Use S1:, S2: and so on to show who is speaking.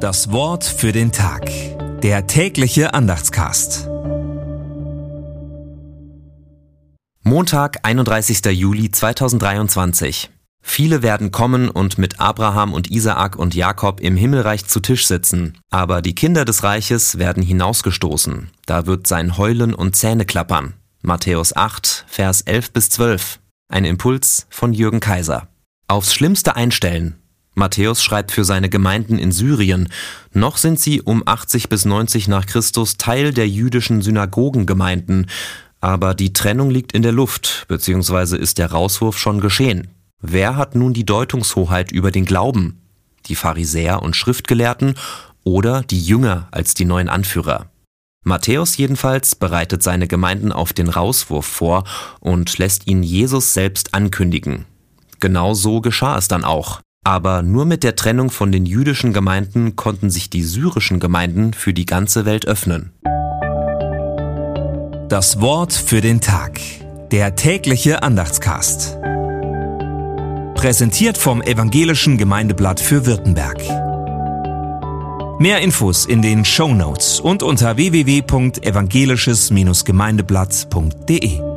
S1: Das Wort für den Tag. Der tägliche Andachtscast.
S2: Montag, 31. Juli 2023. Viele werden kommen und mit Abraham und Isaak und Jakob im Himmelreich zu Tisch sitzen, aber die Kinder des Reiches werden hinausgestoßen. Da wird sein Heulen und Zähne klappern. Matthäus 8, Vers 11 bis 12. Ein Impuls von Jürgen Kaiser. Aufs Schlimmste einstellen. Matthäus schreibt für seine Gemeinden in Syrien. Noch sind sie um 80 bis 90 nach Christus Teil der jüdischen Synagogengemeinden. Aber die Trennung liegt in der Luft, beziehungsweise ist der Rauswurf schon geschehen. Wer hat nun die Deutungshoheit über den Glauben? Die Pharisäer und Schriftgelehrten oder die Jünger als die neuen Anführer? Matthäus jedenfalls bereitet seine Gemeinden auf den Rauswurf vor und lässt ihn Jesus selbst ankündigen. Genau so geschah es dann auch. Aber nur mit der Trennung von den jüdischen Gemeinden konnten sich die syrischen Gemeinden für die ganze Welt öffnen.
S1: Das Wort für den Tag. Der tägliche Andachtscast. Präsentiert vom Evangelischen Gemeindeblatt für Württemberg. Mehr Infos in den Show Notes und unter www.evangelisches-gemeindeblatt.de.